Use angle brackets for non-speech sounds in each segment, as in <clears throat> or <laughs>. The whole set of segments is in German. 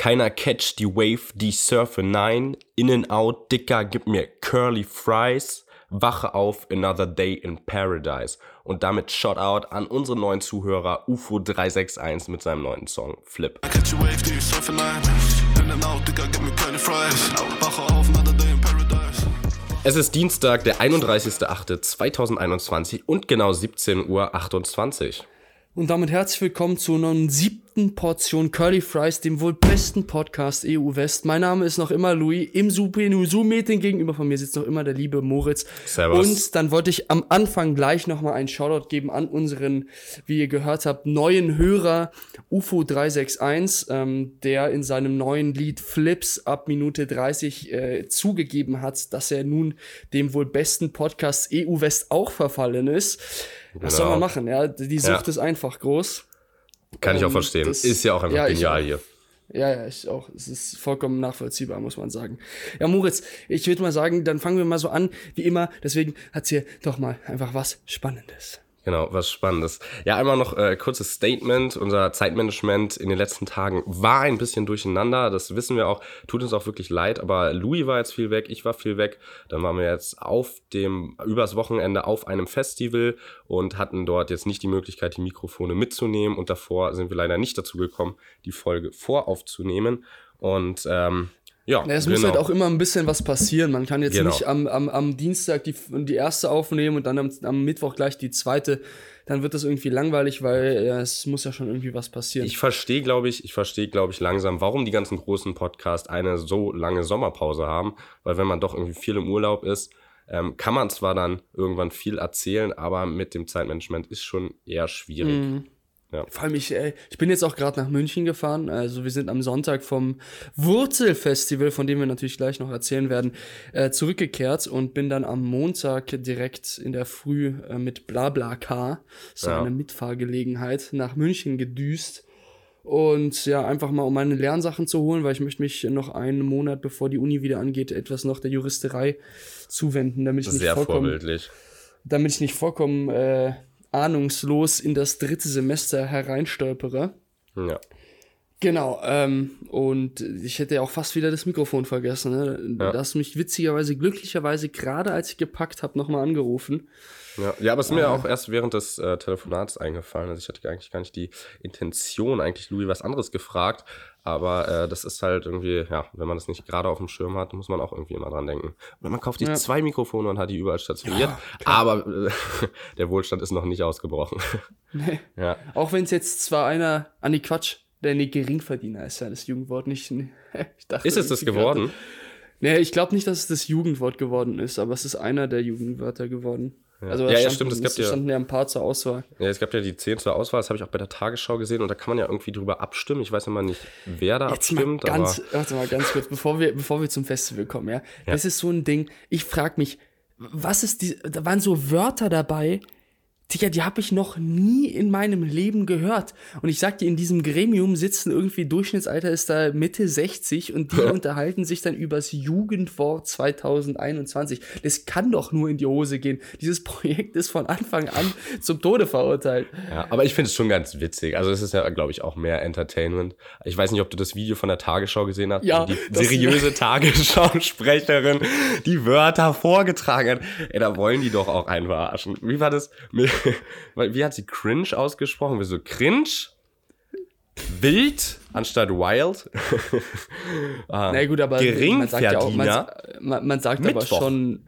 Keiner catch die Wave, die surfe nein. In and out, Dicker, gib mir Curly Fries. Wache auf, another day in paradise. Und damit Shoutout an unsere neuen Zuhörer UFO361 mit seinem neuen Song Flip. Es ist Dienstag, der 31.08.2021 und genau 17.28 Uhr. Und damit herzlich willkommen zu einer siebten Portion Curly Fries, dem wohl besten Podcast EU West. Mein Name ist noch immer Louis. Im Zoom-Meeting gegenüber von mir sitzt noch immer der liebe Moritz. Servus. Und dann wollte ich am Anfang gleich nochmal einen Shoutout geben an unseren, wie ihr gehört habt, neuen Hörer UFO361, ähm, der in seinem neuen Lied Flips ab Minute 30 äh, zugegeben hat, dass er nun dem wohl besten Podcast EU West auch verfallen ist. Was soll Genau. man machen? Ja, die Sucht Ja. ist einfach groß. Kann ich auch Ähm, verstehen. das- ist ja auch einfach ja, ich genial auch. hier. Ja, ja, ich auch. Es ist vollkommen nachvollziehbar, muss man sagen. Ja, Moritz, ich würde mal sagen, dann fangen wir mal so an, wie immer. Deswegen erzähl doch mal einfach was Spannendes. Genau, was Spannendes. Ja, einmal noch äh, kurzes Statement. Unser Zeitmanagement in den letzten Tagen war ein bisschen durcheinander. Das wissen wir auch. Tut uns auch wirklich leid. Aber Louis war jetzt viel weg, ich war viel weg. Dann waren wir jetzt auf dem, übers Wochenende auf einem Festival und hatten dort jetzt nicht die Möglichkeit, die Mikrofone mitzunehmen. Und davor sind wir leider nicht dazu gekommen, die Folge voraufzunehmen. Und ähm, ja, Ja, es muss halt auch immer ein bisschen was passieren. Man kann jetzt Genau. nicht am, am, am Dienstag die, die erste aufnehmen und dann am, am Mittwoch gleich die zweite. Dann wird das irgendwie langweilig, weil ja, es muss ja schon irgendwie was passieren. Ich verstehe, glaube ich, ich verstehe, glaube ich, langsam, warum die ganzen großen Podcasts eine so lange Sommerpause haben. Weil wenn man doch irgendwie viel im Urlaub ist, ähm, kann man zwar dann irgendwann viel erzählen, aber mit dem Zeitmanagement ist schon eher schwierig. Mhm. Vor allem, ich, ey, ich bin jetzt auch gerade nach München gefahren. Also wir sind am Sonntag vom Wurzelfestival, von dem wir natürlich gleich noch erzählen werden, äh, zurückgekehrt und bin dann am Montag direkt in der Früh äh, mit BlaBlaCar, so Ja. eine Mitfahrgelegenheit, nach München gedüst. Und ja, einfach mal um meine Lernsachen zu holen, weil ich möchte mich noch einen Monat, bevor die Uni wieder angeht, etwas noch der Juristerei zuwenden, damit ich nicht Sehr vollkommen vorbildlich. damit ich nicht vollkommen äh, ahnungslos in das dritte Semester hereinstolpere. Ja. Genau, ähm, und ich hätte ja auch fast wieder das Mikrofon vergessen. Ne? Ja. Du hast mich witzigerweise, glücklicherweise, gerade als ich gepackt habe, nochmal angerufen. Ja, ja, aber es ist mir auch erst während des äh, Telefonats eingefallen. Also ich hatte eigentlich gar nicht die Intention, eigentlich Louis was anderes gefragt. Aber äh, das ist halt irgendwie, ja, wenn man das nicht gerade auf dem Schirm hat, muss man auch irgendwie immer dran denken. Oder man kauft sich Ja. zwei Mikrofone und hat die überall stationiert. aber äh, <laughs> der Wohlstand ist noch nicht ausgebrochen. <laughs> Nee. ja. Auch wenn es jetzt zwar einer, ah nee, Quatsch, der nee, Geringverdiener ist ja das Jugendwort nicht. <laughs> Dachte Ist es das geworden? gerade- Nee, ich glaube nicht, dass es das Jugendwort geworden ist, aber es ist einer der Jugendwörter geworden. Also Ja, ja, standen- stimmt, es gab es ja- standen ja ein paar zur Auswahl. Ja, es gab ja die 10 zur Auswahl, das habe ich auch bei der Tagesschau gesehen und da kann man ja irgendwie drüber abstimmen. Ich weiß immer nicht, wer da Jetzt mal abstimmt, ganz, aber warte mal ganz kurz, bevor wir, bevor wir zum Festival kommen, ja. Das ist so ein Ding, ich frage mich, was ist die, da waren so Wörter dabei, Digga, die habe ich noch nie in meinem Leben gehört. Und ich sag dir, in diesem Gremium sitzen irgendwie, Durchschnittsalter ist da Mitte 60 und die unterhalten sich dann übers Jugendwort 2021. Das kann doch nur in die Hose gehen. Dieses <laughs> Projekt ist von Anfang an zum Tode verurteilt. Ja, aber ich finde es schon ganz witzig. Also es ist ja, glaube ich, auch mehr Entertainment. Ich weiß nicht, ob du das Video von der Tagesschau gesehen hast. Ja, die seriöse <laughs> Tagesschau-Sprecherin die Wörter vorgetragen hat. Ey, da wollen die doch auch einen verarschen. Wie war das? Mit- <laughs> Wie hat sie cringe ausgesprochen? Wie so cringe? Wild anstatt wild? <laughs> ah, Na gut, aber man sagt ja auch, man, man, man sagt aber schon,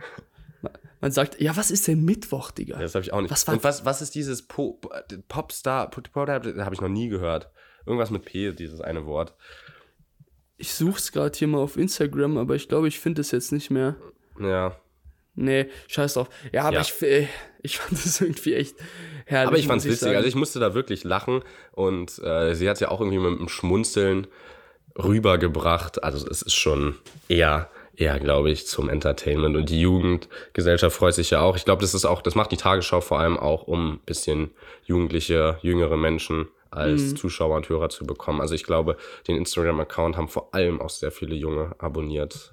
man- sagt, ja, was ist denn Mittwoch, Digga? Das habe ich auch nicht. Was Und was, was ist dieses po Popstar? Po- Po- Habe ich noch nie gehört. Irgendwas mit P, dieses eine Wort. Ich such's gerade hier mal auf Instagram, aber ich glaube, ich finde es jetzt nicht mehr. Ja. Nee, scheiß drauf. Ja, aber Ja. ich, äh, ich fand das irgendwie echt herrlich. Aber ich fand's muss witzig. sagen. Also ich musste da wirklich lachen und äh, sie hat ja auch irgendwie mit einem Schmunzeln rübergebracht. Also es ist schon eher, eher, glaube ich, zum Entertainment. Und die Jugendgesellschaft freut sich ja auch. Ich glaube, das ist auch, das macht die Tagesschau vor allem auch, um ein bisschen jugendliche, jüngere Menschen als Zuschauer und Hörer zu bekommen. Also ich glaube, den Instagram-Account haben vor allem auch sehr viele Junge abonniert.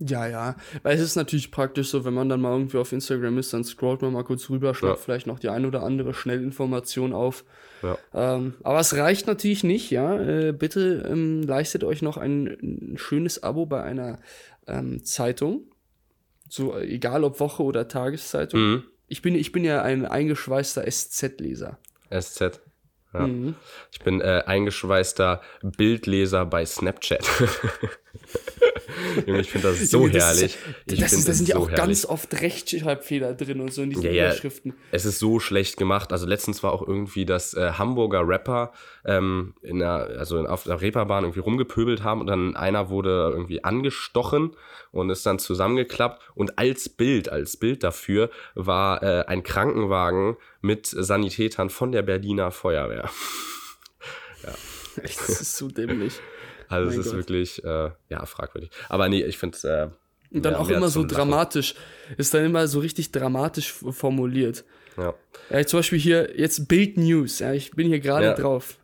Ja, ja. Weil es ist natürlich praktisch so, wenn man dann mal irgendwie auf Instagram ist, dann scrollt man mal kurz rüber, schnappt Ja. vielleicht noch die ein oder andere Schnellinformation auf. Ja. Ähm, aber es reicht natürlich nicht, ja. Äh, bitte ähm, leistet euch noch ein, ein schönes Abo bei einer ähm, Zeitung. So, äh, egal ob Woche oder Tageszeitung. Mhm. Ich, bin, ich bin ja ein eingeschweißter SZ-Leser. SZ. Ja. Mhm. Ich bin äh, eingeschweißter Bildleser bei Snapchat. <laughs> Junge, ich finde das <laughs> so Junge, das herrlich. Ist, das, ist, da sind ja so auch herrlich. ganz oft Rechtschreibfehler drin und so in diesen Ja, ja. Überschriften. Es ist so schlecht gemacht. Also letztens war auch irgendwie, dass äh, Hamburger Rapper ähm, in der, also auf der Reeperbahn irgendwie rumgepöbelt haben und dann einer wurde irgendwie angestochen und ist dann zusammengeklappt und als Bild, als Bild dafür war äh, ein Krankenwagen mit Sanitätern von der Berliner Feuerwehr. <laughs> Echt, das ist so dämlich. Also es ist Gott. wirklich, äh, ja, fragwürdig. Aber nee, ich finde es äh, Und dann ja, auch immer so Lachen. dramatisch. Ist dann immer so richtig dramatisch formuliert. Ja. Ja, zum Beispiel hier jetzt Bild News. Ja, ich bin hier gerade Ja. drauf.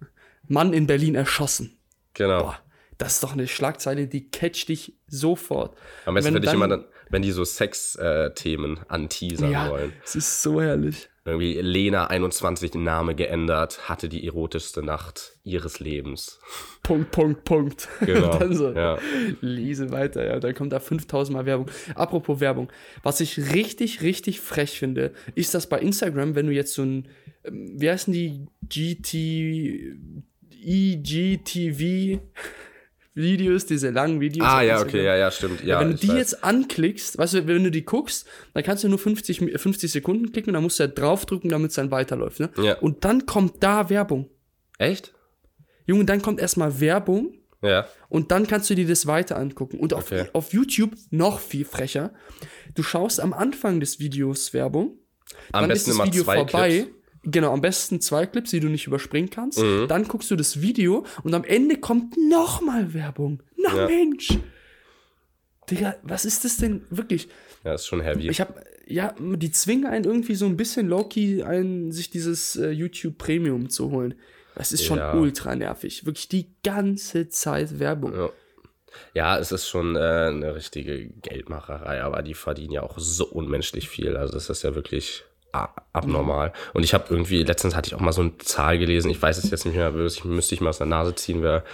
Mann in Berlin erschossen. Genau. Boah, das ist doch eine Schlagzeile, die catcht dich sofort. Am besten Wenn ich immer dann, wenn die so Sex-Themen anteasern Ja, wollen. es ist so herrlich. Irgendwie Lena 21 den Name geändert, hatte die erotischste Nacht ihres Lebens. Punkt, Punkt, Punkt. Genau, <laughs> dann so, ja. lese weiter, ja. Dann kommt da 5000 Mal Werbung. Apropos Werbung. Was ich richtig, richtig frech finde, ist, dass bei Instagram, wenn du jetzt so ein, ähm, wie heißen die GT, IGTV Videos, diese langen Videos. Ah ja, okay, ja, ja, stimmt. Ja, wenn du die weiß. jetzt anklickst, weißt du, wenn du die guckst, dann kannst du nur 50, Mi- 50 Sekunden klicken und dann musst du ja draufdrücken, damit es dann weiterläuft. Ne? Ja. Und dann kommt da Werbung. Echt? Junge, dann kommt erstmal Werbung Ja. und dann kannst du dir das weiter angucken. Und auf, Okay. auf YouTube noch viel frecher. Du schaust am Anfang des Videos Werbung, Am dann besten ist das immer Video vorbei. Clips. Genau, am besten zwei Clips, die du nicht überspringen kannst. Mhm. Dann guckst du das Video und am Ende kommt nochmal Werbung. Na Ja. Mensch! Digga, was ist das denn wirklich? Ja, ist schon heavy. Ich habe, ja, die zwingen einen irgendwie so ein bisschen low-key ein, sich dieses äh, YouTube Premium zu holen. Das ist schon Ja. ultra nervig. Wirklich die ganze Zeit Werbung. Ja. Ja, es ist schon äh, eine richtige Geldmacherei, aber die verdienen ja auch so unmenschlich viel. Also das ist ja wirklich abnormal. Und ich habe irgendwie, letztens hatte ich auch mal so eine Zahl gelesen, ich weiß es jetzt nicht mehr, ich müsste ich mal aus der Nase ziehen, wäre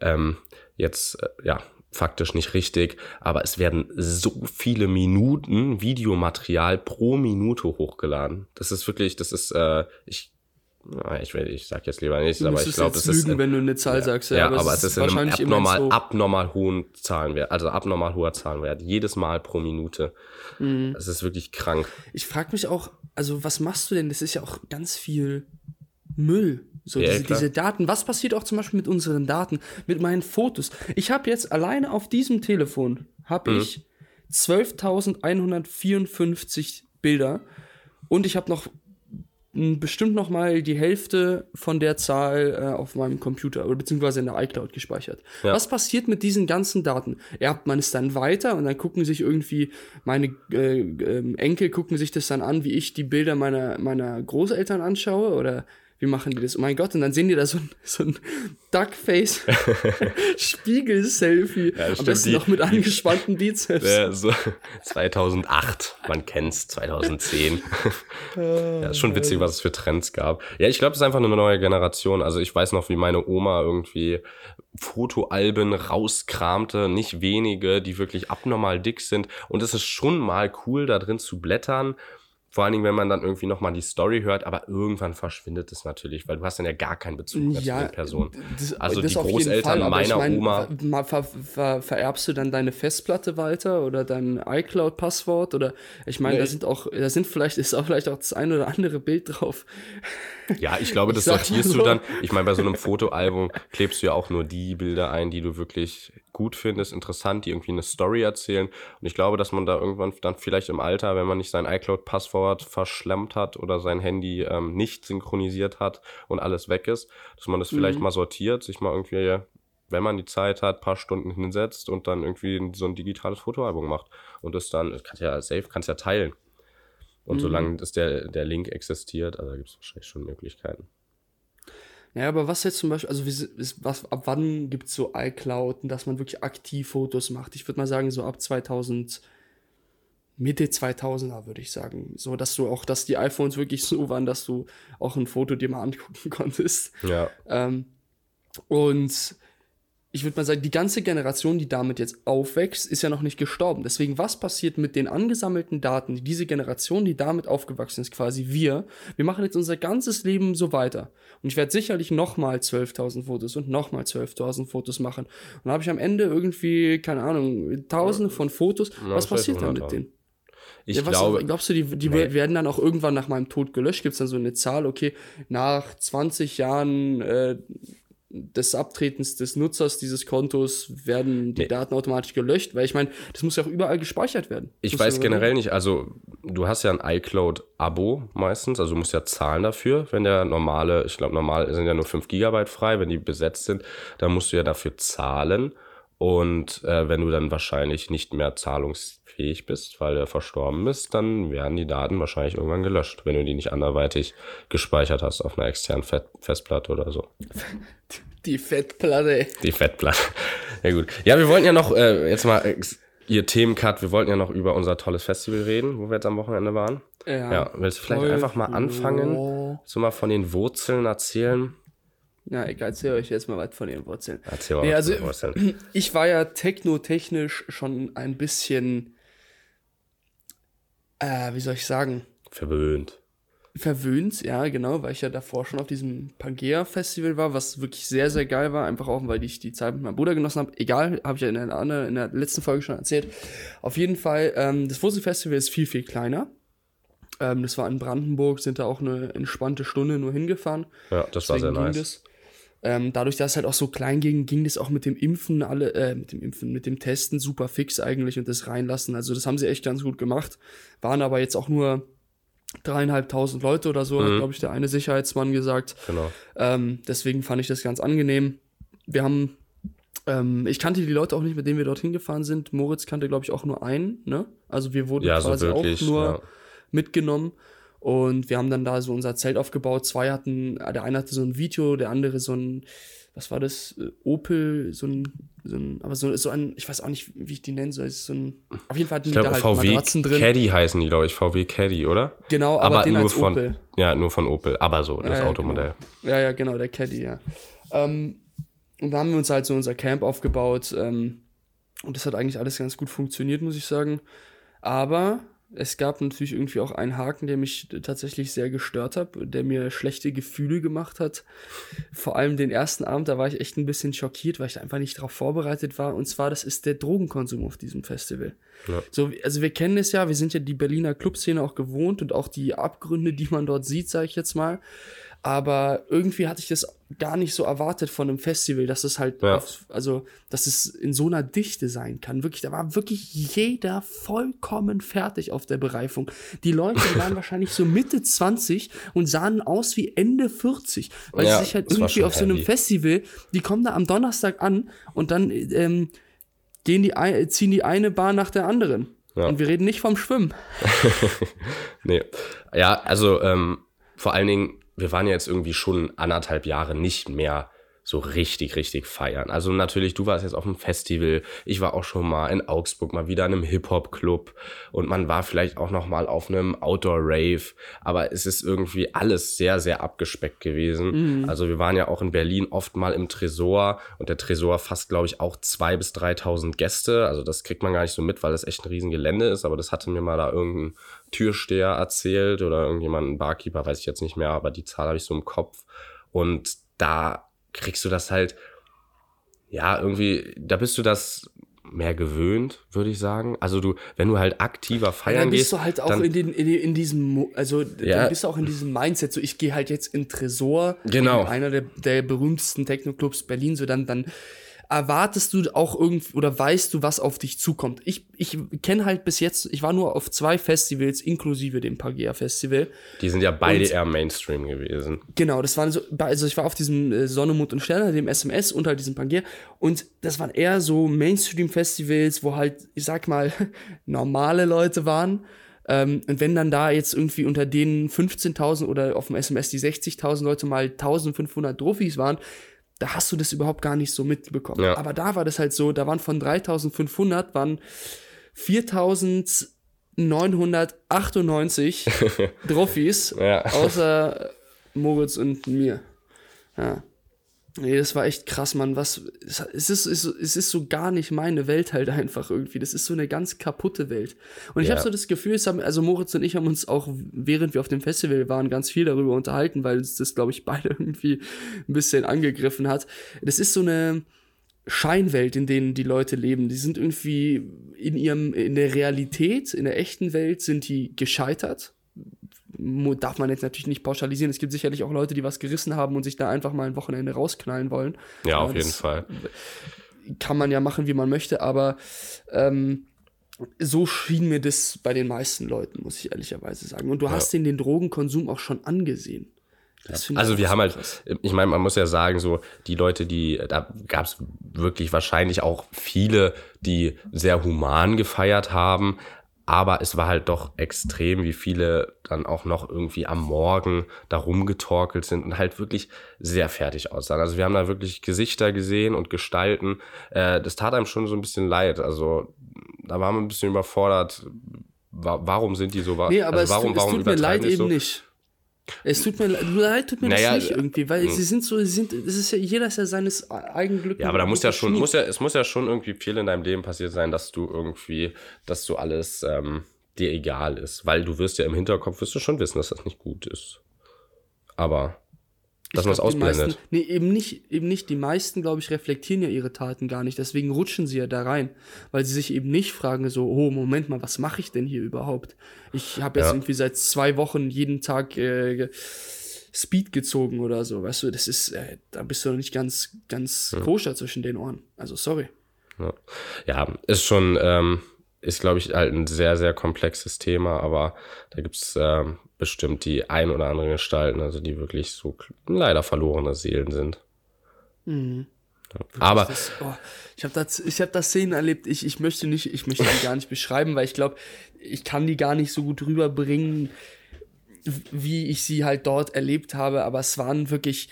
ähm, jetzt, äh, ja, faktisch nicht richtig, aber es werden so viele Minuten Videomaterial pro Minute hochgeladen. Das ist wirklich, das ist, äh, ich, ich, will- ich sag jetzt lieber nichts, aber ich glaube, es ist lügen, wenn du eine Zahl sagst. ja, aber, es ist in einem wahrscheinlich abnormal, abnormal hohen Zahlenwert, also abnormal hoher Zahlenwert, jedes Mal pro Minute. Mhm. Das ist wirklich krank. Ich frage mich auch, also was machst du denn? Das ist ja auch ganz viel Müll. So Ja, diese, diese Daten. Was passiert auch zum Beispiel mit unseren Daten, mit meinen Fotos? Ich habe jetzt alleine auf diesem Telefon habe Mhm. ich 12.154 Bilder und ich habe noch bestimmt noch mal die Hälfte von der Zahl äh, auf meinem Computer oder beziehungsweise in der iCloud gespeichert. Ja. Was passiert mit diesen ganzen Daten? Erbt man es dann weiter und dann gucken sich irgendwie meine äh, ähm, Enkel gucken sich das dann an, wie ich die Bilder meiner meiner Großeltern anschaue oder wie machen die das? Oh mein Gott, und dann sehen die da so ein, so ein Duckface <laughs> Spiegel-Selfie. Ja, Am besten die- noch mit angespannten Bizeps. Ja, so <laughs> 2008, man kennt's, 2010. <laughs> ja, ist schon witzig, was es für Trends gab. Ja, ich glaube, es ist einfach eine neue Generation. Also ich weiß noch, wie meine Oma irgendwie Fotoalben rauskramte, nicht wenige, die wirklich abnormal dick sind. Und es ist schon mal cool, da drin zu blättern. Vor allen Dingen, wenn man dann irgendwie nochmal die Story hört, aber irgendwann verschwindet es natürlich, weil du hast dann ja gar keinen Bezug mehr zu den Personen. das- also das die Großeltern Fall, aber ich meiner mein, Oma. ver- ver, ver, vererbst du dann deine Festplatte weiter oder dein iCloud-Passwort oder ich meine, Nee, da ich- sind auch, da sind vielleicht, ist auch vielleicht auch das ein oder andere Bild drauf. Ja, ich glaube, <laughs> das mal sortierst so. du dann. Ich meine, bei so einem Fotoalbum klebst du ja auch nur die Bilder ein, die du wirklich gut findest, interessant, die irgendwie eine Story erzählen. Und ich glaube, dass man da irgendwann dann vielleicht im Alter, wenn man nicht sein iCloud-Passwort verschlemmt hat oder sein Handy ähm, nicht synchronisiert hat und alles weg ist, dass man das vielleicht mal sortiert, sich mal irgendwie, wenn man die Zeit hat, paar Stunden hinsetzt und dann irgendwie so ein digitales Fotoalbum macht. Und das dann, das kannst ja safe, kannst ja teilen. Und solange das der, der Link existiert, also da gibt es wahrscheinlich schon Möglichkeiten. Ja, aber was jetzt zum Beispiel, also wie, ist, was, ab wann gibt es so iCloud, dass man wirklich aktiv Fotos macht? Ich würde mal sagen, so ab 2000, Mitte 2000er würde ich sagen. So, dass du auch, dass die iPhones wirklich so waren, dass du auch ein Foto dir mal angucken <laughs> konntest. Ja. Ähm, und ich würde mal sagen, die ganze Generation, die damit jetzt aufwächst, ist ja noch nicht gestorben. Deswegen, was passiert mit den angesammelten Daten, diese Generation, die damit aufgewachsen ist, quasi wir, wir machen jetzt unser ganzes Leben so weiter. Und ich werde sicherlich nochmal 12.000 Fotos und nochmal 12.000 Fotos machen. Und dann habe ich am Ende irgendwie, keine Ahnung, tausende von Fotos. was passiert dann mit denen? Ich Ja, was, glaube, glaubst du, die, die Nee. werden dann auch irgendwann nach meinem Tod gelöscht? Gibt es dann so eine Zahl, okay, nach 20 Jahren äh, des Abtretens des Nutzers dieses Kontos werden die Nee. Daten automatisch gelöscht? Weil ich meine, das muss ja auch überall gespeichert werden. Ich Muss weiß generell nicht, also du hast ja ein iCloud-Abo meistens, also du musst ja zahlen dafür, wenn der normale, ich glaube normal sind ja nur 5 Gigabyte frei, wenn die besetzt sind, dann musst du ja dafür zahlen und äh, wenn du dann wahrscheinlich nicht mehr zahlungsfähig bist, weil er verstorben ist, dann werden die Daten wahrscheinlich irgendwann gelöscht, wenn du die nicht anderweitig gespeichert hast auf einer externen Fett Festplatte oder so. <laughs> Die Fettplatte. Die Fettplatte. <laughs> Ja gut. Ja, wir wollten ja noch, äh, jetzt mal äh, ihr Themencut, wir wollten ja noch über unser tolles Festival reden, wo wir jetzt am Wochenende waren. Ja. Ja, willst du vielleicht einfach mal anfangen, Oh. so mal von den Wurzeln erzählen? Ja, ich erzähle euch jetzt mal was von den Wurzeln. Erzähl mal Nee, was also- von den Wurzeln. <clears throat> Ich war ja technotechnisch schon ein bisschen, äh, wie soll ich sagen, Verwöhnt. verwöhnt, ja, genau, weil ich ja davor schon auf diesem Pangea-Festival war, was wirklich sehr, sehr geil war, einfach auch, weil ich die Zeit mit meinem Bruder genossen habe. Egal, habe ich ja in der, anderen- in der letzten Folge schon erzählt. Auf jeden Fall, ähm, das Wurzelfestival ist viel, viel kleiner. Ähm, das war in Brandenburg, sind da auch eine entspannte Stunde nur hingefahren. Ja, das war sehr Deswegen nice. das. Ähm, dadurch, dass es halt auch so klein ging, ging das auch mit dem Impfen alle, äh, mit dem Impfen, mit dem Testen super fix eigentlich und das reinlassen. Also das haben sie echt ganz gut gemacht. Waren aber jetzt auch nur dreieinhalbtausend Leute oder so, hat, glaube ich, der eine Sicherheitsmann gesagt. Genau. Ähm, deswegen fand ich das ganz angenehm. Wir haben, ähm, ich kannte die Leute auch nicht, mit denen wir dorthin gefahren sind. Moritz kannte, glaube ich, auch nur einen, ne? Also wir wurden Ja, so quasi wirklich, auch nur ja. mitgenommen. Und wir haben dann da so unser Zelt aufgebaut. Zwei hatten, der eine hatte so ein Video, der andere so ein, was war das? Äh, Opel, so ein, so ein, aber so, so ein, ich weiß auch nicht, wie ich die nennen soll. So ein, auf jeden Fall hatten Ich die da glaube, halt VW Matratzen drin. Caddy heißen die, glaube ich. VW Caddy, oder? Genau, aber, den nur als von, Opel. ja, nur von Opel, aber so, das Ja, ja, Automodell. Genau. Ja, ja, genau, der Caddy, ja. Ähm, und da haben wir uns halt so unser Camp aufgebaut. Ähm, und das hat eigentlich alles ganz gut funktioniert, muss ich sagen. Aber es gab natürlich irgendwie auch einen Haken, der mich tatsächlich sehr gestört hat, der mir schlechte Gefühle gemacht hat. Vor allem den ersten Abend, da war ich echt ein bisschen schockiert, weil ich einfach nicht darauf vorbereitet war. Und zwar, das ist der Drogenkonsum auf diesem Festival. Ja. So, also wir kennen es ja, wir sind ja die Berliner Clubszene auch gewohnt und auch die Abgründe, die man dort sieht, sage ich jetzt mal. Aber irgendwie hatte ich das gar nicht so erwartet von einem Festival, dass es halt, Ja. auf, also, dass es in so einer Dichte sein kann. Wirklich, da war wirklich jeder vollkommen fertig auf der Bereifung. Die Leute waren <laughs> wahrscheinlich so Mitte 20 und sahen aus wie Ende 40, weil Ja, sie sich halt irgendwie auf so einem. Festival, die kommen da am Donnerstag an und dann ähm, gehen die, ein- ziehen die eine Bar nach der anderen. Ja. Und wir reden nicht vom Schwimmen. <laughs> Nee. Ja, also ähm, vor allen Dingen, wir waren ja jetzt irgendwie schon anderthalb Jahre nicht mehr so richtig, richtig feiern. Also natürlich, du warst jetzt auf einem Festival, ich war auch schon mal in Augsburg, mal wieder in einem Hip-Hop-Club und man war vielleicht auch noch mal auf einem Outdoor-Rave, aber es ist irgendwie alles sehr, sehr abgespeckt gewesen. Also wir waren ja auch in Berlin oft mal im Tresor und der Tresor fasst, glaube ich, auch zwei bis 3.000 Gäste. Also das kriegt man gar nicht so mit, weil das echt ein riesen Gelände ist, aber das hatte mir mal da irgendein Türsteher erzählt oder irgendjemand, ein Barkeeper, weiß ich jetzt nicht mehr, aber die Zahl habe ich so im Kopf. Und da kriegst du das halt, ja, irgendwie, da bist du das mehr gewöhnt, würde ich sagen. Also du, wenn du halt aktiver feiern dann bist gehst, du halt auch dann, in, den, in, in diesem, also Ja. dann bist du auch in diesem Mindset, so ich gehe halt jetzt in Tresor, Genau. in einer der, der berühmtesten Techno-Clubs Berlin, so dann, dann erwartest du auch irgendwie oder weißt du, was auf dich zukommt. Ich, ich kenne halt bis jetzt, ich war nur auf zwei Festivals, inklusive dem Pagea Festival. die sind ja beide Und- eher Mainstream gewesen. Genau, das waren so, also ich war auf diesem äh, Sonne, Mond und Sterne, dem SMS und halt diesem Pangea und das waren eher so Mainstream-Festivals, wo halt, ich sag mal, <laughs> normale Leute waren. Ähm, und wenn dann da jetzt irgendwie unter den 15.000 oder auf dem SMS die 60.000 Leute mal 1500 Trophys waren, da hast du das überhaupt gar nicht so mitbekommen. Ja. Aber da war das halt so, da waren von 3500 waren 4998 Trophys, <laughs> Ja. außer Moritz und mir. Ja. Nee, das war echt krass, Mann. Was, es ist, es ist, es ist so gar nicht meine Welt halt einfach irgendwie. Das ist so eine ganz kaputte Welt. Und ich Ja. habe so das Gefühl, es haben, also Moritz und ich haben uns auch, während wir auf dem Festival waren, ganz viel darüber unterhalten, weil uns das, glaube ich, <laughs> beide irgendwie ein bisschen angegriffen hat. Das ist so eine Scheinwelt, in denen die Leute leben. Die sind irgendwie in ihrem, in der Realität, in der echten Welt sind die gescheitert darf man jetzt natürlich nicht pauschalisieren. Es gibt sicherlich auch Leute, die was gerissen haben und sich da einfach mal ein Wochenende rausknallen wollen. Ja, auf Aber jeden das Fall. Kann man ja machen, wie man möchte, aber ähm, so schien mir das bei den meisten Leuten, muss ich ehrlicherweise sagen. Und du hast denen den Drogenkonsum auch schon angesehen. Das Also wir haben halt, krass. ich meine, man muss ja sagen, so die Leute, die, da gab es wirklich wahrscheinlich auch viele, die sehr human gefeiert haben, aber es war halt doch extrem, wie viele dann auch noch irgendwie am Morgen da rumgetorkelt sind und halt wirklich sehr fertig aussahen. Also wir haben da wirklich Gesichter gesehen und Gestalten. Äh, das tat einem schon so ein bisschen leid. Also da waren wir ein bisschen überfordert. Wa warum sind die so? Nee, aber also warum, es, es warum tut mir leid die eben so? nicht. Es tut mir le- leid, tut mir Naja, das nicht äh, irgendwie, weil sie sind so, sie sind, es ist ja, jeder ist ja seines eigenen Glückes. Ja, aber da muss ja schon, muss ja, es muss ja schon irgendwie viel in deinem Leben passiert sein, dass du irgendwie, dass du alles ähm, dir egal ist. Weil du wirst ja im Hinterkopf, wirst du schon wissen, dass das nicht gut ist. Aber, dass man es ausblendet. Meisten, nee, eben nicht, eben nicht. Die meisten, glaube ich, reflektieren ja ihre Taten gar nicht. Deswegen rutschen sie ja da rein. Weil sie sich eben nicht fragen, so, oh, Moment mal, was mache ich denn hier überhaupt? Ich habe jetzt Ja. irgendwie seit zwei Wochen jeden Tag äh, Speed gezogen oder so. Weißt du, das ist, äh, da bist du nicht ganz, ganz koscher zwischen den Ohren. Also, sorry. Ja, ja ist schon, ähm, ist, glaube ich, halt ein sehr, sehr komplexes Thema, aber da gibt es ähm, bestimmt die ein oder anderen Gestalten, also die wirklich so leider verlorene Seelen sind. Mhm. Ja. Aber Das, oh, ich habe da, ich hab da Szenen erlebt, ich, ich möchte nicht, ich möchte die gar nicht beschreiben, weil ich glaube, ich kann die gar nicht so gut rüberbringen, wie ich sie halt dort erlebt habe, aber es waren wirklich,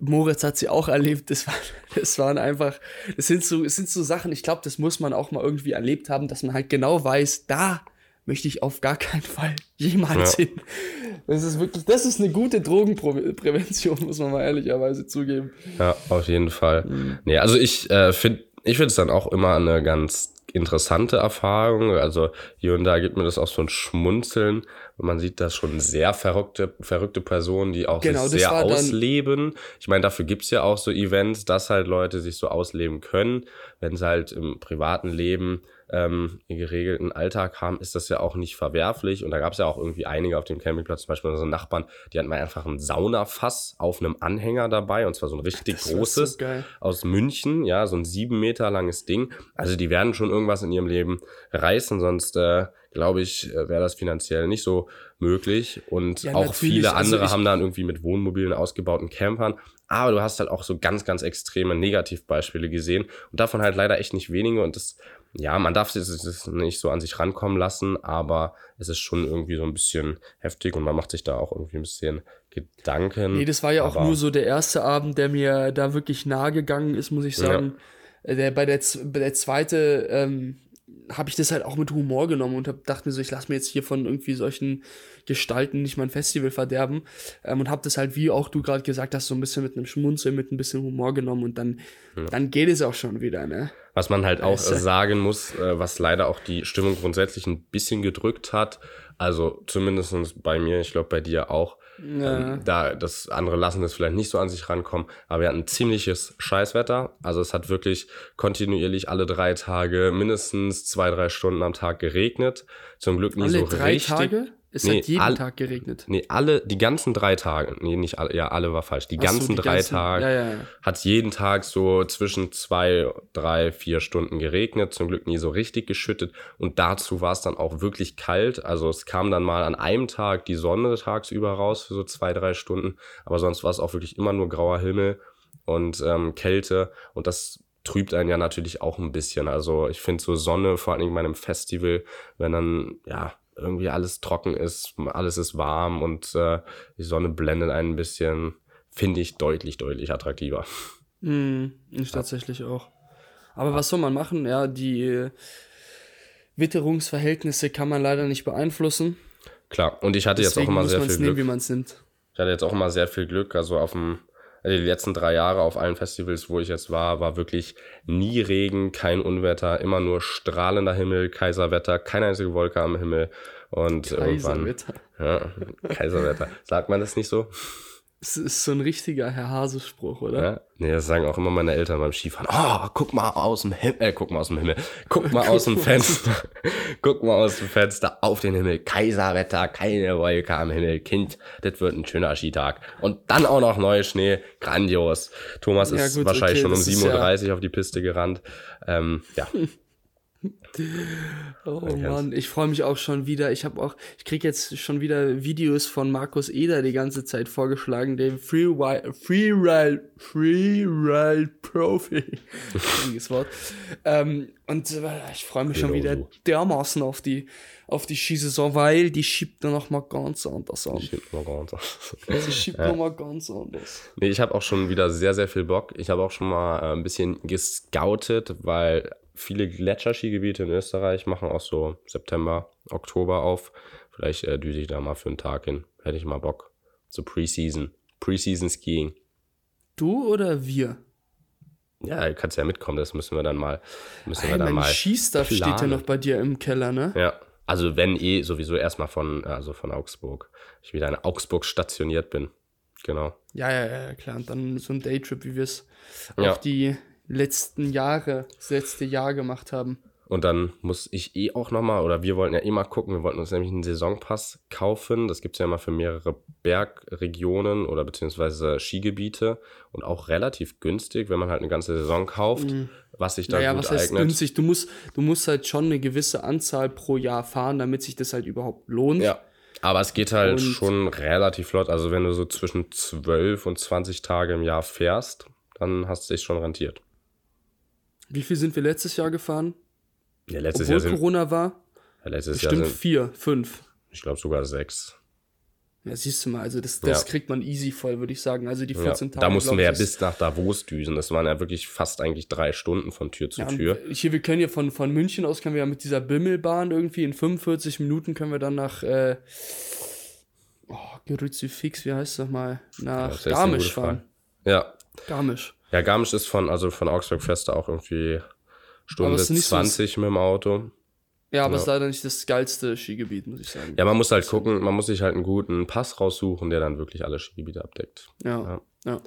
Moritz hat sie auch erlebt, das, war, das waren einfach, das sind so, es sind so Sachen, ich glaube, das muss man auch mal irgendwie erlebt haben, dass man halt genau weiß, da möchte ich auf gar keinen Fall <laughs> jemals Ja. hin. Das ist wirklich, das ist eine gute Drogenprävention, muss man mal ehrlicherweise zugeben. Ja, auf jeden Fall. Mhm. Nee, also ich äh, finde ich finde es dann auch immer eine ganz interessante Erfahrung. Also hier und da gibt mir das auch so ein Schmunzeln. Und man sieht da schon sehr verrückte, verrückte Personen, die auch Genau, sich das sehr ausleben. Ich meine, dafür gibt's ja auch so Events, dass halt Leute sich so ausleben können. Wenn sie halt im privaten Leben ähm, geregelten Alltag haben, ist das ja auch nicht verwerflich. Und da gab's ja auch irgendwie einige auf dem Campingplatz, zum Beispiel unsere Nachbarn, die hatten mal einfach ein Saunafass auf einem Anhänger dabei. Und zwar so ein richtig Das so großes geil. aus München, ja, so ein sieben Meter langes Ding. Also die werden schon irgendwas in ihrem Leben reißen, sonst äh, glaube ich, äh, wäre das finanziell nicht so möglich. Und Ja, auch viele Also andere ich- haben dann irgendwie mit Wohnmobilen ausgebauten Campern. Aber du hast halt auch so ganz, ganz extreme Negativbeispiele gesehen und davon halt leider echt nicht wenige. Und das, ja, man darf es nicht so an sich rankommen lassen, aber es ist schon irgendwie so ein bisschen heftig und man macht sich da auch irgendwie ein bisschen Gedanken. Nee, das war ja auch nur so der erste Abend, der mir da wirklich nahe gegangen ist, muss ich sagen. Äh, Der, bei, der, der zweite ähm, habe ich das halt auch mit Humor genommen und hab, dachte mir so, ich lasse mir jetzt hier von irgendwie solchen Gestalten nicht mein Festival verderben. Ähm, und habe das halt, wie auch du gerade gesagt hast, so ein bisschen mit einem Schmunzeln, mit ein bisschen Humor genommen und dann, dann geht es auch schon wieder, ne? Was man halt auch äh, sagen muss, äh, was leider auch die Stimmung grundsätzlich ein bisschen gedrückt hat, also zumindest bei mir, ich glaube bei dir auch, ähm, da das andere lassen das vielleicht nicht so an sich rankommen, aber wir hatten ziemliches Scheißwetter, also es hat wirklich kontinuierlich alle drei Tage mindestens zwei, drei Stunden am Tag geregnet, zum Glück nie Alle so drei richtig. Tage? Es Nee, hat jeden all- Tag geregnet. Nee, alle, die ganzen drei Tage, nee, nicht alle, ja, alle war falsch, die Ach so, ganzen die drei ganzen- Tage ja, ja, ja. hat jeden Tag so zwischen zwei, drei, vier Stunden geregnet, zum Glück nie so richtig geschüttet. Und dazu war es dann auch wirklich kalt, also es kam dann mal an einem Tag die Sonne tagsüber raus für so zwei, drei Stunden, aber sonst war es auch wirklich immer nur grauer Himmel und ähm, Kälte. Und das trübt einen ja natürlich auch ein bisschen, also ich finde so Sonne, vor allen Dingen bei einem Festival, wenn dann, ja, irgendwie alles trocken ist, alles ist warm und äh, die Sonne blendet einen ein bisschen, finde ich deutlich, deutlich attraktiver. Mm, ich tatsächlich auch. Aber was soll man machen? Ja, die äh, Witterungsverhältnisse kann man leider nicht beeinflussen. Klar, und ich hatte jetzt auch Deswegen immer sehr viel nehmen, Glück. Ich hatte jetzt auch immer sehr viel Glück. Also auf dem, die letzten drei Jahre auf allen Festivals, wo ich jetzt war, war wirklich nie Regen, kein Unwetter, immer nur strahlender Himmel, Kaiserwetter, keine einzige Wolke am Himmel. Und irgendwann. Kaiserwetter. Ja, Kaiserwetter. Sagt man das nicht so? Das ist so ein richtiger Herr Hase-Spruch, oder? Ja? Nee, das sagen auch immer meine Eltern beim Skifahren. Oh, guck mal aus dem Himmel, äh, guck mal aus dem Himmel, guck mal <laughs> aus dem Fenster, <laughs> guck mal aus dem Fenster auf den Himmel. Kaiserwetter, keine Wolke am Himmel. Kind, das wird ein schöner Skitag. Und dann auch noch neuer Schnee, grandios. Thomas Ja, ist gut, wahrscheinlich okay, schon um das ist 7.30 Uhr auf die Piste gerannt. Ähm, ja, <laughs> <laughs> Oh kann's. Mann, ich freue mich auch schon wieder. Ich habe auch, ich kriege jetzt schon wieder Videos von Markus Eder die ganze Zeit vorgeschlagen, dem Freeride, Freeride, Freeride Profi. <laughs> Schwieriges Wort. Ähm, und äh, ich freue mich schon Genau wieder so. dermaßen auf die, auf die Skisaison, weil die schiebt dann noch mal ganz anders an. Stimmt mal gar nicht. Die schiebt noch mal ganz anders. <laughs> Nee, ich habe auch schon wieder sehr, sehr viel Bock. Ich habe auch schon mal äh, ein bisschen gescoutet, weil viele Gletscherskigebiete in Österreich machen auch so September, Oktober auf. Vielleicht äh, düse ich da mal für einen Tag hin. Hätte ich mal Bock. So Preseason. Preseason Skiing. Du oder wir? Ja, du kannst ja mitkommen, das müssen wir dann mal. Müssen wir Hey, dann mein mal. Skistuff steht ja planen. noch bei dir im Keller, ne? Ja. Also wenn eh sowieso erstmal von, also von Augsburg. Ich wieder in Augsburg stationiert bin. Genau. Ja, ja, ja, klar. Und dann so ein Daytrip, wie wir es Ja. auch die letzten Jahre, das letzte Jahr gemacht haben. Und dann muss ich eh auch nochmal, oder wir wollten ja eh mal gucken, wir wollten uns nämlich einen Saisonpass kaufen. Das gibt es ja immer für mehrere Bergregionen oder beziehungsweise Skigebiete und auch relativ günstig, wenn man halt eine ganze Saison kauft, was sich da Naja, gut was heißt eignet. günstig? Du musst, du musst halt schon eine gewisse Anzahl pro Jahr fahren, damit sich das halt überhaupt lohnt. Ja. Aber es geht halt Und- schon relativ flott. Also wenn du so zwischen 12 und 20 Tage im Jahr fährst, dann hast du dich schon rentiert. Wie viel sind wir letztes Jahr gefahren? Ja, letztes Obwohl Jahr sind, Corona war? ja, letztes Jahr Bestimmt vier, fünf. ich glaube sogar sechs. Ja, siehst du mal, also das, das Ja. kriegt man easy voll, würde ich sagen. Also die Ja, 14 Tage. da mussten wir ja bis nach Davos düsen. Das waren ja wirklich fast eigentlich drei Stunden von Tür zu Ja, Tür. hier, wir können ja von, von München aus, können wir ja mit dieser Bimmelbahn irgendwie in 45 Minuten können wir dann nach äh, oh, Gerüzifix, wie heißt das mal? Nach Garmisch fahren. Ja. Garmisch. Ja, Garmisch ist von, also von Augsburg du auch irgendwie Stunde es ist nicht so- 20 mit dem Auto. Ja, aber Ja. es ist leider nicht das geilste Skigebiet, muss ich sagen. Ja, man muss halt gucken, man muss sich halt einen guten Pass raussuchen, der dann wirklich alle Skigebiete abdeckt. Ja. ja.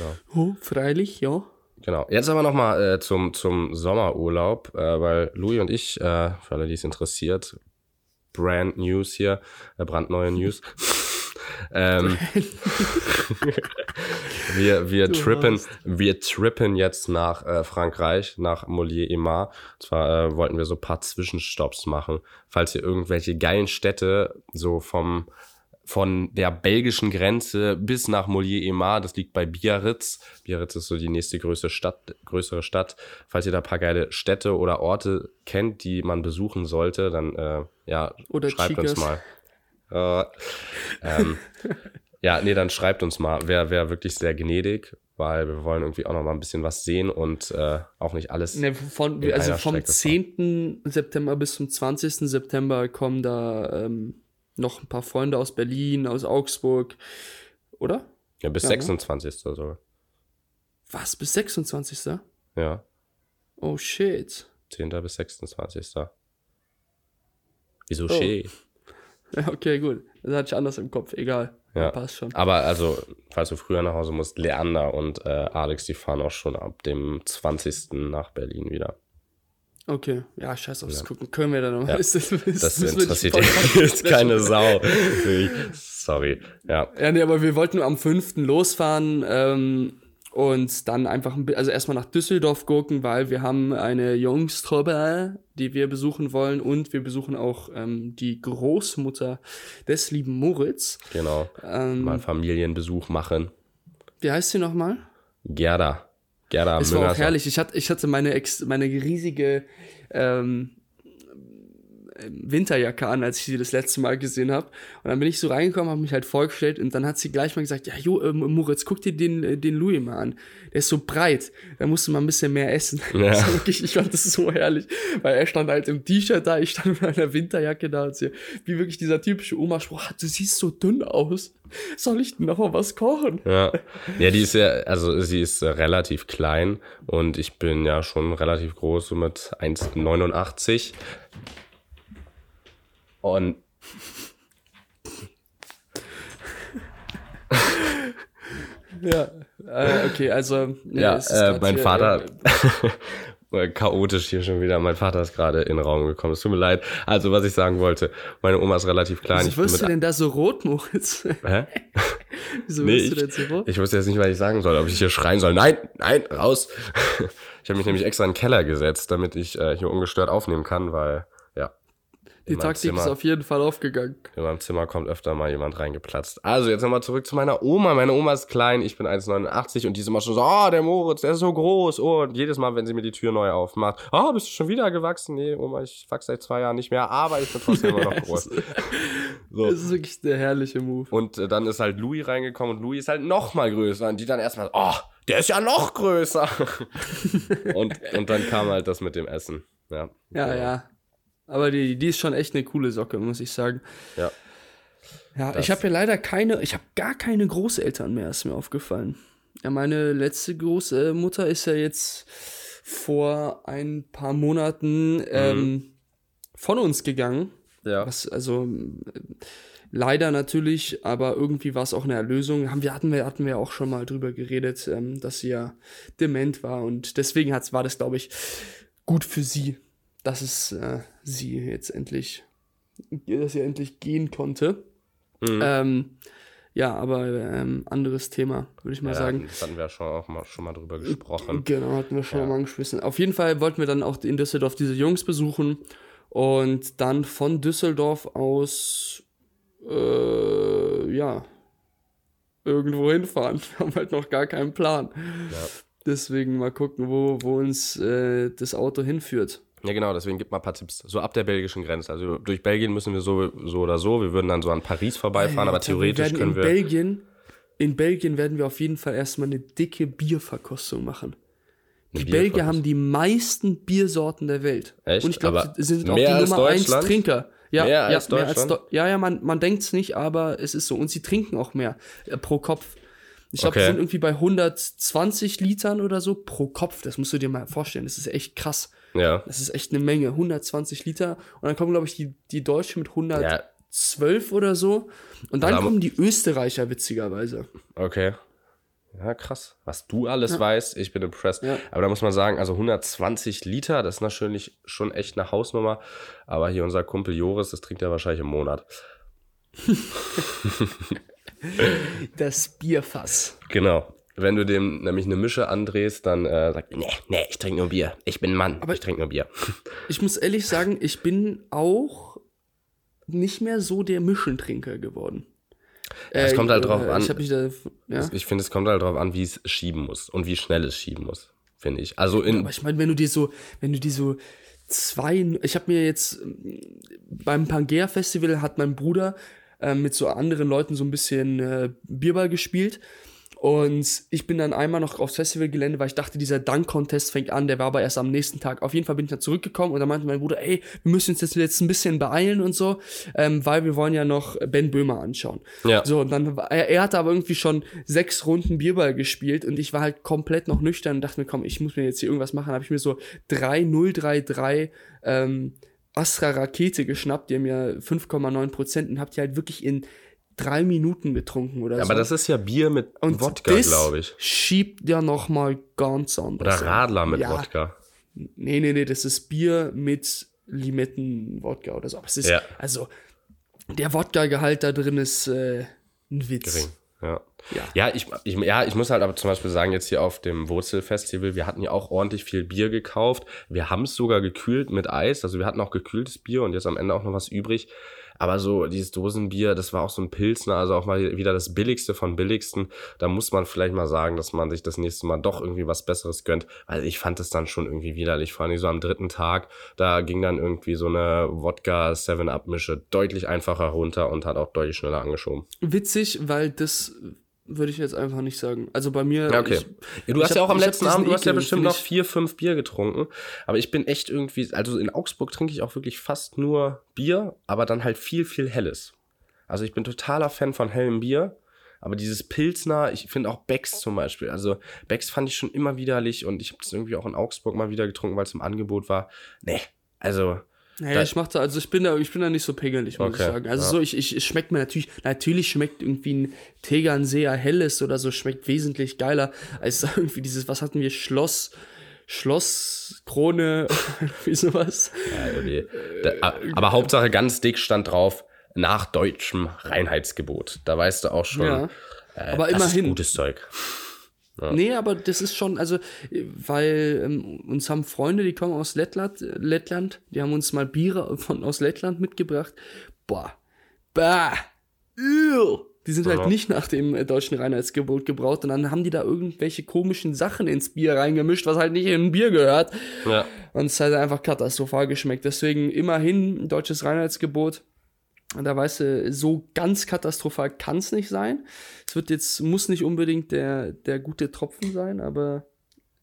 Ja. Oh, freilich, ja. Genau. Jetzt aber nochmal äh, zum, zum Sommerurlaub, äh, weil Louis und ich, äh, für alle, die es interessiert, Brand News hier, äh, brandneue News. <laughs> ähm, <laughs> wir wir Du trippen, hast- wir trippen jetzt nach äh, Frankreich, nach Molière-et-Mar. Zwar äh, wollten wir so ein paar Zwischenstopps machen, falls ihr irgendwelche geilen Städte so vom von der belgischen Grenze bis nach Molière-et-Mar, das liegt bei Biarritz. Biarritz ist so die nächste größere Stadt, größere Stadt. Falls ihr da ein paar geile Städte oder Orte kennt, die man besuchen sollte, dann äh, ja, Oder schreibt Chicas. uns mal. Äh, ähm, ja, nee, dann schreibt uns mal. Wäre wär wirklich sehr gnädig, weil wir wollen irgendwie auch noch mal ein bisschen was sehen und äh, auch nicht alles. Ne, von, also vom Strecke 10. September bis zum 20. September kommen da ähm, noch ein paar Freunde aus Berlin, aus Augsburg, oder? Ja, bis Ja, ne? 26. oder so. Was, bis 26. Ja, Oh shit. 10. bis 26. Wieso Oh. schön? Ja, <laughs> okay, gut. Das hatte ich anders im Kopf, egal. Ja. Passt schon. Aber also, falls du früher nach Hause musst, Leander und äh, Alex, die fahren auch schon ab dem 20. nach Berlin wieder. Okay, ja, scheiß aufs Gucken. Können wir dann noch? Ja. Ist das, ist, Das die interessiert <laughs> jetzt keine Sau. <laughs> Sorry. Ja. Ja, nee, aber wir wollten am 5. losfahren ähm, und dann einfach, ein also erstmal nach Düsseldorf gucken, weil wir haben eine Jungstruppe, die wir besuchen wollen und wir besuchen auch ähm, die Großmutter des lieben Moritz. Genau. Ähm, Mal Familienbesuch machen. wie heißt sie nochmal? Gerda. Gerda Es war auch herrlich. Ich hatte, ich hatte meine, Ex meine riesige ähm, Winterjacke an, als ich sie das letzte Mal gesehen habe. Und dann bin ich so reingekommen, habe mich halt vorgestellt und dann hat sie gleich mal gesagt, ja, jo, äh, Moritz, guck dir den, äh, den Louis mal an. Der ist so breit, da musst du mal ein bisschen mehr essen. <laughs> Ja. Das wirklich, ich fand das so herrlich, weil er stand halt im T-Shirt da, ich stand mit einer Winterjacke da und sie, wie wirklich dieser typische Oma-Spruch, "Ah, du siehst so dünn aus. Soll ich denn noch mal was kochen? Ja. <laughs> ja, die ist ja, also sie ist relativ klein und ich bin ja schon relativ groß, so mit 1,89. Und Ja, äh, okay, also. nee, ja, äh, mein hier, Vater, äh, <laughs> chaotisch hier schon wieder, mein Vater ist gerade in den Raum gekommen, es tut mir leid. Also, was ich sagen wollte, meine Oma ist relativ klein. Wieso ich wirst du denn da so rot, Moritz? hä? <laughs> Wieso Nee, wirst du ich, denn so rot? ich wusste jetzt nicht, was ich sagen soll, ob ich hier schreien soll. Nein, nein, raus. <laughs> Ich habe mich nämlich extra in den Keller gesetzt, damit ich äh, hier ungestört aufnehmen kann, weil. Die Taktik Zimmer- ist auf jeden Fall aufgegangen. In meinem Zimmer kommt öfter mal jemand reingeplatzt. Also, jetzt nochmal zurück zu meiner Oma. Meine Oma ist klein, ich bin 1,89 und die ist immer schon so, oh, der Moritz, der ist so groß. Oh, und jedes Mal, wenn sie mir die Tür neu aufmacht, oh, bist du schon wieder gewachsen? Nee, Oma, ich wachse seit zwei Jahren nicht mehr, aber ich bin trotzdem immer noch <laughs> groß. So. Das ist wirklich der herrliche Move. Und äh, dann ist halt Louis reingekommen und Louis ist halt noch mal größer. Und die dann erstmal, oh, der ist ja noch größer. <laughs> und, und dann kam halt das mit dem Essen. Ja, Ja, ja. Aber die, die ist schon echt eine coole Socke, muss ich sagen. Ja. Ja, Das- ich habe ja leider keine, ich habe gar keine Großeltern mehr, ist mir aufgefallen. Ja, meine letzte Großmutter ist ja jetzt vor ein paar Monaten ähm, von uns gegangen. Ja. Was, also leider natürlich, aber irgendwie war es auch eine Erlösung. Haben wir, hatten wir, hatten wir auch schon mal drüber geredet, ähm, dass sie ja dement war und deswegen hat's, war das, glaube ich, gut für sie, dass es äh, sie jetzt endlich, dass sie endlich gehen konnte. Mhm. Ähm, ja, aber ähm, anderes Thema, würde ich mal ja, sagen. Das hatten wir schon auch mal, schon mal drüber gesprochen. Genau, hatten wir schon Ja. mal angeschmissen. Auf jeden Fall wollten wir dann auch in Düsseldorf diese Jungs besuchen und dann von Düsseldorf aus, äh, ja, irgendwo hinfahren. Wir haben halt noch gar keinen Plan. Ja. Deswegen mal gucken, wo, wo uns äh, das Auto hinführt. Ja, genau, deswegen gib mal ein paar Tipps. So ab der belgischen Grenze. Also durch Belgien müssen wir so, so oder so. Wir würden dann so an Paris vorbeifahren, aber theoretisch wir können in wir. Belgien, in Belgien werden wir auf jeden Fall erstmal eine dicke Bierverkostung machen. Die Belgier haben die meisten Biersorten der Welt. Echt? Und ich glaube, sie sind auch die als Nummer 1 Deutschland? Trinker. Ja, Mehr ja, als mehr als Deutschland? Deu- ja, ja, man, man denkt es nicht, aber es ist so. Und sie trinken auch mehr äh, pro Kopf. Ich glaube, Okay. wir sind irgendwie bei 120 Litern oder so pro Kopf. Das musst du dir mal vorstellen. Das ist echt krass. Ja. Das ist echt eine Menge. 120 Liter. Und dann kommen, glaube ich, die, die Deutschen mit 112 oder so. Und dann Also, kommen die Österreicher, witzigerweise. Okay. Ja, krass. Was du alles weißt, ich bin impressed. Ja. Aber da muss man sagen, also 120 Liter, das ist natürlich schon echt eine Hausnummer. Aber hier unser Kumpel Joris, das trinkt er wahrscheinlich im Monat. <laughs> Das Bierfass. Genau. Wenn du dem nämlich eine Mische andrehst, dann äh, sagt nee, nee, ich trinke nur Bier. Ich bin ein Mann, ich trinke nur Bier. <laughs> Ich muss ehrlich sagen, ich bin auch nicht mehr so der Mischentrinker geworden. es kommt halt drauf an. Ich da, ja. Ich finde, es kommt halt darauf an, wie es schieben muss und wie schnell es schieben muss, finde ich. Also in, Aber ich meine, wenn du dir so, wenn du die so zwei, ich habe mir jetzt beim Pangea Festival hat mein Bruder äh, mit so anderen Leuten so ein bisschen äh, Bierball gespielt. Und ich bin dann einmal noch aufs Festivalgelände, weil ich dachte, dieser Dunk-Contest fängt an, der war aber erst am nächsten Tag. Auf jeden Fall bin ich dann zurückgekommen und dann meinte mein Bruder, ey, wir müssen uns jetzt, jetzt ein bisschen beeilen und so, ähm, weil wir wollen ja noch Ben Böhmer anschauen. Ja. So, und dann, war- er, er hatte aber irgendwie schon sechs Runden Bierball gespielt und ich war halt komplett noch nüchtern und dachte mir, komm, ich muss mir jetzt hier irgendwas machen. habe ich mir so 3-0-3-3 ähm, Astra Rakete geschnappt, die haben ja 5,9 Prozent und hab die halt wirklich in drei Minuten getrunken oder so. aber das ist ja Bier mit und Wodka, glaube ich. schiebt ja noch mal ganz Oder anders. an. Radler mit ja, Wodka. Nee, nee, nee, das ist Bier mit Limetten-Wodka oder so. Aber es ist, Ja. also, der Wodka-Gehalt da drin ist äh, ein Witz. Gering. Ja. Ja. Ja, ich, ich, ja, ich muss halt aber zum Beispiel sagen, jetzt hier auf dem Wurzelfestival, wir hatten ja auch ordentlich viel Bier gekauft. Wir haben es sogar gekühlt mit Eis. Also wir hatten auch gekühltes Bier und jetzt am Ende auch noch was übrig. Aber so dieses Dosenbier, das war auch so ein Pilsner, also auch mal wieder das billigste von billigsten. Da muss man vielleicht mal sagen, dass man sich das nächste Mal doch irgendwie was Besseres gönnt. Weil ich fand es dann schon irgendwie widerlich. Vor allem so am dritten Tag, da ging dann irgendwie so eine Wodka 7-Up-Mische deutlich einfacher runter und hat auch deutlich schneller angeschoben. Witzig, weil das würde ich jetzt einfach nicht sagen. Also bei mir. Ja, okay. Ich, Ja, du hast ja hab- auch am letzten Abend, du hast ja bestimmt noch vier, fünf Bier getrunken. Aber ich bin echt irgendwie, also in Augsburg trinke ich auch wirklich fast nur Bier, aber dann halt viel, viel Helles. Also ich bin totaler Fan von hellem Bier. Aber dieses Pilsner, ich finde auch Becks zum Beispiel. Also Becks fand ich schon immer widerlich und ich habe das irgendwie auch in Augsburg mal wieder getrunken, weil es im Angebot war. Nee, also Naja, Da- ich mach da, also ich bin da, ich bin da nicht so pingelig, muss Okay, ich sagen. Also ja. so, ich, ich, es schmeckt mir natürlich, natürlich schmeckt irgendwie ein Tegernseer Helles oder so, schmeckt wesentlich geiler als <laughs> irgendwie dieses, was hatten wir, Schloss, Schloss, Krone, <laughs> wie sowas. Ja, irgendwie. Da, aber Hauptsache ganz dick stand drauf, nach deutschem Reinheitsgebot. Da weißt du auch schon, Ja. äh, Aber das immerhin. ist gutes Zeug. Nee, aber das ist schon, also, weil ähm, uns haben Freunde, die kommen aus Lettland, Lettland, die haben uns mal Biere von, aus Lettland mitgebracht. Boah, bah, ew. Die sind Ja. halt nicht nach dem äh, deutschen Reinheitsgebot gebraut und dann haben die da irgendwelche komischen Sachen ins Bier reingemischt, was halt nicht in ein Bier gehört. Ja. Und es hat einfach katastrophal geschmeckt. Deswegen immerhin ein deutsches Reinheitsgebot. Da weißt du, so ganz katastrophal kann es nicht sein. Es wird jetzt, muss nicht unbedingt der, der gute Tropfen sein, aber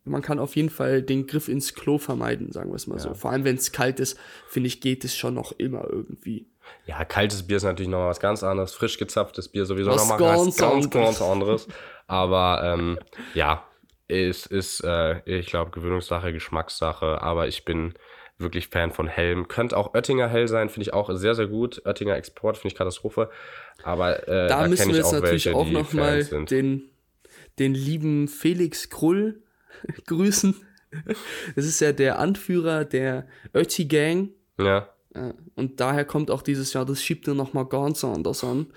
man kann auf jeden Fall den Griff ins Klo vermeiden, sagen wir es mal so. Vor allem, wenn es kalt ist, finde ich, geht es schon noch immer irgendwie. Ja, kaltes Bier ist natürlich nochmal was ganz anderes. Frisch gezapftes Bier sowieso nochmal ganz ganz, ganz <laughs> anderes. Aber ähm, ja, es ist, äh, ich glaube, Gewöhnungssache, Geschmackssache. Aber ich bin wirklich Fan von Helm. Könnte auch Oettinger Hell sein, finde ich auch sehr, sehr gut. Oettinger Export finde ich Katastrophe. Aber äh, Da, da, müssen wir jetzt auch natürlich welche, auch die noch mal Fans sind. den, den lieben Felix Krull <laughs> grüßen. Das ist ja der Anführer der Ötti Gang. Ja, Ja, und daher kommt auch dieses Jahr, das schiebt er nochmal ganz anders an.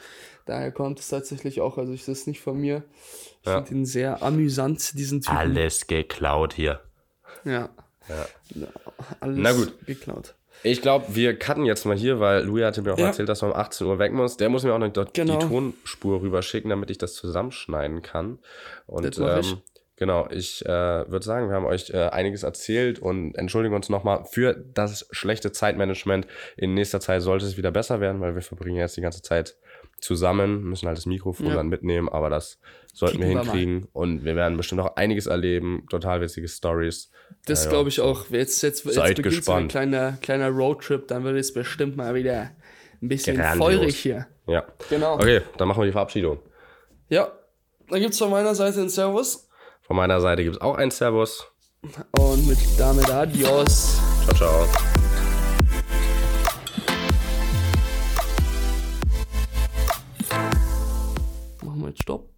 Daher kommt es tatsächlich auch, also ich das ist nicht von mir. Ich Ja. finde ihn sehr amüsant, diesen Typen. alles geklaut hier. Ja. Ja. Alles Na gut. geklaut. Ich glaube, wir cutten jetzt mal hier, weil Louis hatte mir auch Ja. erzählt, dass man um 18 Uhr weg muss. Der muss mir auch noch dort Genau. die Tonspur rüberschicken, damit ich das zusammenschneiden kann. Und mach ich. ähm, genau, ich äh, würde sagen, wir haben euch äh, einiges erzählt und entschuldigen uns nochmal für das schlechte Zeitmanagement. In nächster Zeit sollte es wieder besser werden, weil wir verbringen jetzt die ganze Zeit zusammen, müssen halt das Mikrofon Ja. dann mitnehmen, aber das sollten wir Kriegen wir hinkriegen. Und wir werden bestimmt noch einiges erleben, total witzige Stories. Das Ja, glaube ich auch. Jetzt, jetzt, jetzt Seid beginnt so ein gespannt. kleiner, kleiner Roadtrip, dann wird es bestimmt mal wieder ein bisschen Grandios. feurig hier. Ja. Genau. Okay, dann machen wir die Verabschiedung. Ja, dann gibt es von meiner Seite ein Servus Von meiner Seite gibt es auch ein Servus. und mit damit Adios. Ciao, ciao. Machen wir jetzt Stopp.